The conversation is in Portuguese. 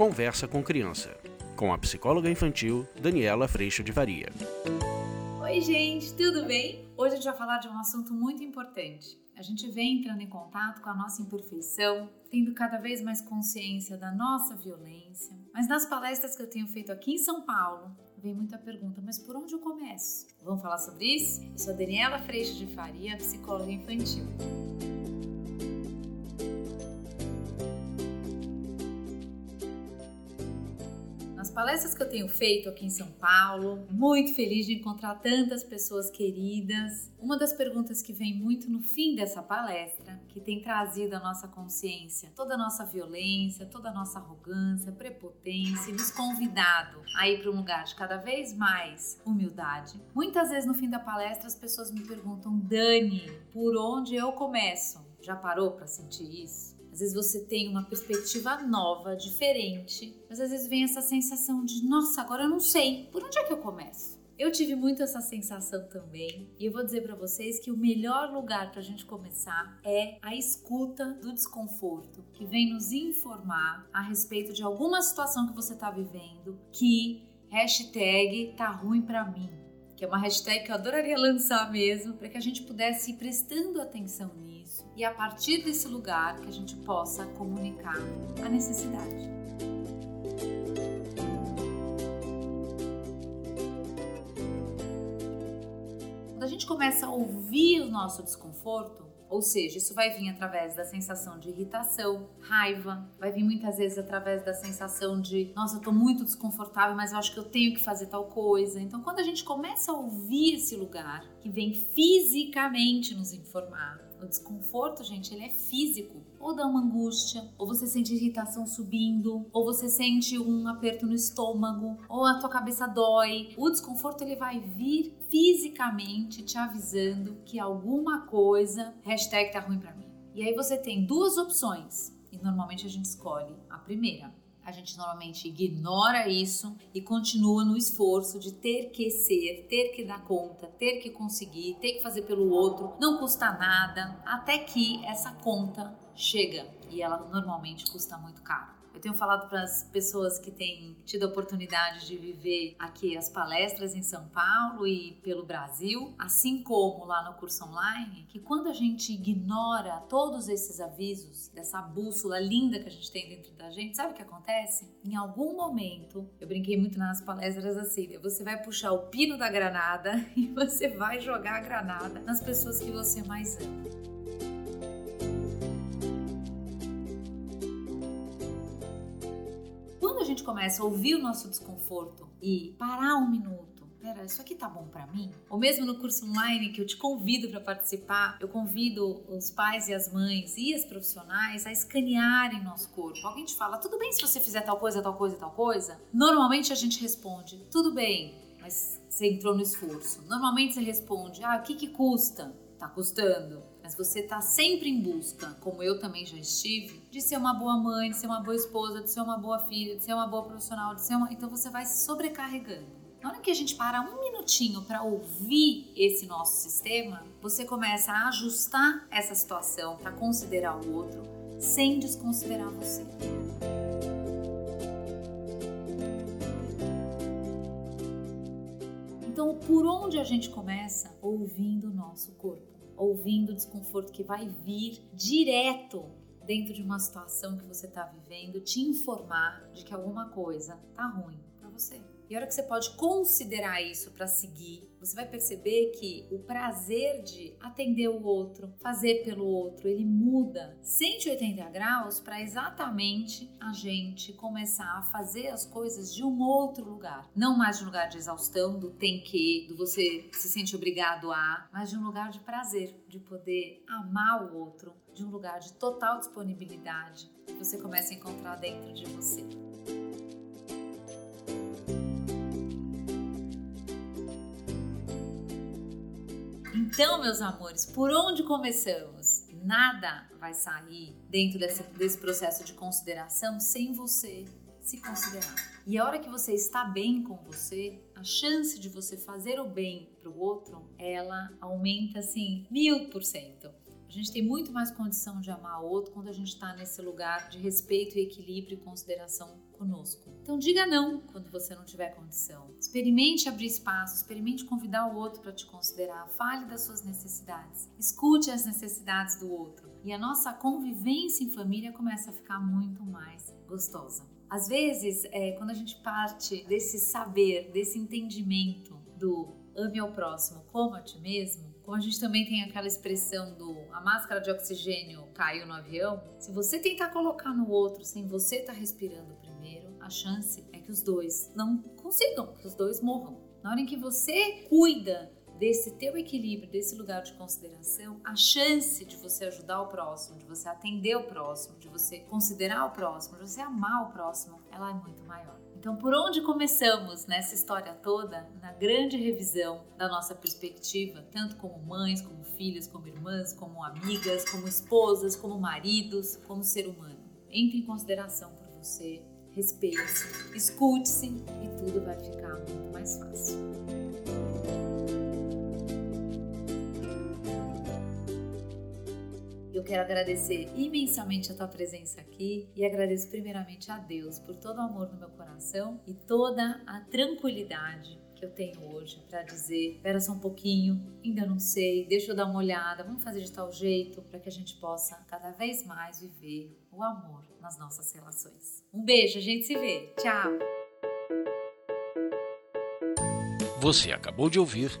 Conversa com Criança, com a psicóloga infantil Daniela Freixo de Varia. Oi, gente, tudo bem? Hoje a gente vai falar de um assunto muito importante. A gente vem entrando em contato com a nossa imperfeição, tendo cada vez mais consciência da nossa violência. Mas nas palestras que eu tenho feito aqui em São Paulo, vem muita pergunta, mas por onde eu começo? Vamos falar sobre isso? Eu sou a Daniela Freixo de Faria, psicóloga infantil. Nas palestras que eu tenho feito aqui em São Paulo, muito feliz de encontrar tantas pessoas queridas. Uma das perguntas que vem muito no fim dessa palestra, que tem trazido à nossa consciência toda a nossa violência, toda a nossa arrogância, prepotência, nos convidado a ir para um lugar de cada vez mais humildade. Muitas vezes no fim da palestra as pessoas me perguntam: Dani, por onde eu começo? Já parou para sentir isso? Às vezes você tem uma perspectiva nova, diferente, mas às vezes vem essa sensação de, nossa, agora eu não sei, por onde é que eu começo? Eu tive muito essa sensação também, e eu vou dizer para vocês que o melhor lugar para a gente começar é a escuta do desconforto, que vem nos informar a respeito de alguma situação que você está vivendo, que hashtag tá ruim para mim, que é uma hashtag que eu adoraria lançar mesmo, para que a gente pudesse ir prestando atenção nisso e a partir desse lugar que a gente possa comunicar a necessidade. Quando a gente começa a ouvir o nosso desconforto, ou seja, isso vai vir através da sensação de irritação, raiva, vai vir muitas vezes através da sensação de, nossa, eu tô muito desconfortável, mas eu acho que eu tenho que fazer tal coisa. Então, quando a gente começa a ouvir esse lugar que vem fisicamente nos informar, o desconforto, gente, ele é físico. Ou dá uma angústia, ou você sente irritação subindo, ou você sente um aperto no estômago, ou a tua cabeça dói. O desconforto ele vai vir fisicamente te avisando que alguma coisa, hashtag tá ruim pra mim. E aí você tem duas opções. E normalmente a gente escolhe a primeira a gente normalmente ignora isso e continua no esforço de ter que ser, ter que dar conta, ter que conseguir, ter que fazer pelo outro, não custa nada, até que essa conta chega e ela normalmente custa muito caro. Eu tenho falado para as pessoas que têm tido a oportunidade de viver aqui as palestras em São Paulo e pelo Brasil, assim como lá no curso online, que quando a gente ignora todos esses avisos, dessa bússola linda que a gente tem dentro da gente, sabe o que acontece? Em algum momento, eu brinquei muito nas palestras assim, né? você vai puxar o pino da granada e você vai jogar a granada nas pessoas que você mais ama. Gente começa a ouvir o nosso desconforto e parar um minuto, pera, isso aqui tá bom para mim? Ou mesmo no curso online que eu te convido para participar, eu convido os pais e as mães e as profissionais a escanearem nosso corpo. Alguém te fala, tudo bem se você fizer tal coisa, tal coisa, tal coisa? Normalmente a gente responde, tudo bem, mas você entrou no esforço. Normalmente você responde, ah, o que que custa? Tá custando mas você está sempre em busca, como eu também já estive, de ser uma boa mãe, de ser uma boa esposa, de ser uma boa filha, de ser uma boa profissional, de ser uma... então você vai se sobrecarregando. Na hora que a gente para um minutinho para ouvir esse nosso sistema, você começa a ajustar essa situação para considerar o outro sem desconsiderar você. Então, por onde a gente começa? Ouvindo o nosso corpo ouvindo o desconforto que vai vir direto dentro de uma situação que você está vivendo, te informar de que alguma coisa tá ruim para você. E a hora que você pode considerar isso para seguir, você vai perceber que o prazer de atender o outro, fazer pelo outro, ele muda 180 graus para exatamente a gente começar a fazer as coisas de um outro lugar. Não mais de um lugar de exaustão, do tem que, do você se sente obrigado a, mas de um lugar de prazer, de poder amar o outro, de um lugar de total disponibilidade que você começa a encontrar dentro de você. Então, meus amores, por onde começamos? Nada vai sair dentro desse, desse processo de consideração sem você se considerar. E a hora que você está bem com você, a chance de você fazer o bem para o outro, ela aumenta assim mil por cento. A gente tem muito mais condição de amar o outro quando a gente está nesse lugar de respeito e equilíbrio e consideração conosco. Então diga não quando você não tiver condição. Experimente abrir espaço, experimente convidar o outro para te considerar. Fale das suas necessidades. Escute as necessidades do outro. E a nossa convivência em família começa a ficar muito mais gostosa. Às vezes, é, quando a gente parte desse saber, desse entendimento do ame ao próximo como a ti mesmo, como a gente também tem aquela expressão do a máscara de oxigênio caiu no avião, se você tentar colocar no outro sem você estar tá respirando primeiro, a chance é que os dois não consigam, que os dois morram. Na hora em que você cuida desse teu equilíbrio, desse lugar de consideração, a chance de você ajudar o próximo, de você atender o próximo, de você considerar o próximo, de você amar o próximo, ela é muito maior. Então, por onde começamos nessa história toda? Na grande revisão da nossa perspectiva, tanto como mães, como filhas, como irmãs, como amigas, como esposas, como maridos, como ser humano. Entre em consideração por você, respeite-se, escute-se e tudo vai ficar muito mais fácil. Eu quero agradecer imensamente a tua presença aqui e agradeço primeiramente a Deus por todo o amor no meu coração e toda a tranquilidade que eu tenho hoje para dizer: espera só um pouquinho, ainda não sei, deixa eu dar uma olhada, vamos fazer de tal jeito para que a gente possa cada vez mais viver o amor nas nossas relações. Um beijo, a gente se vê. Tchau! Você acabou de ouvir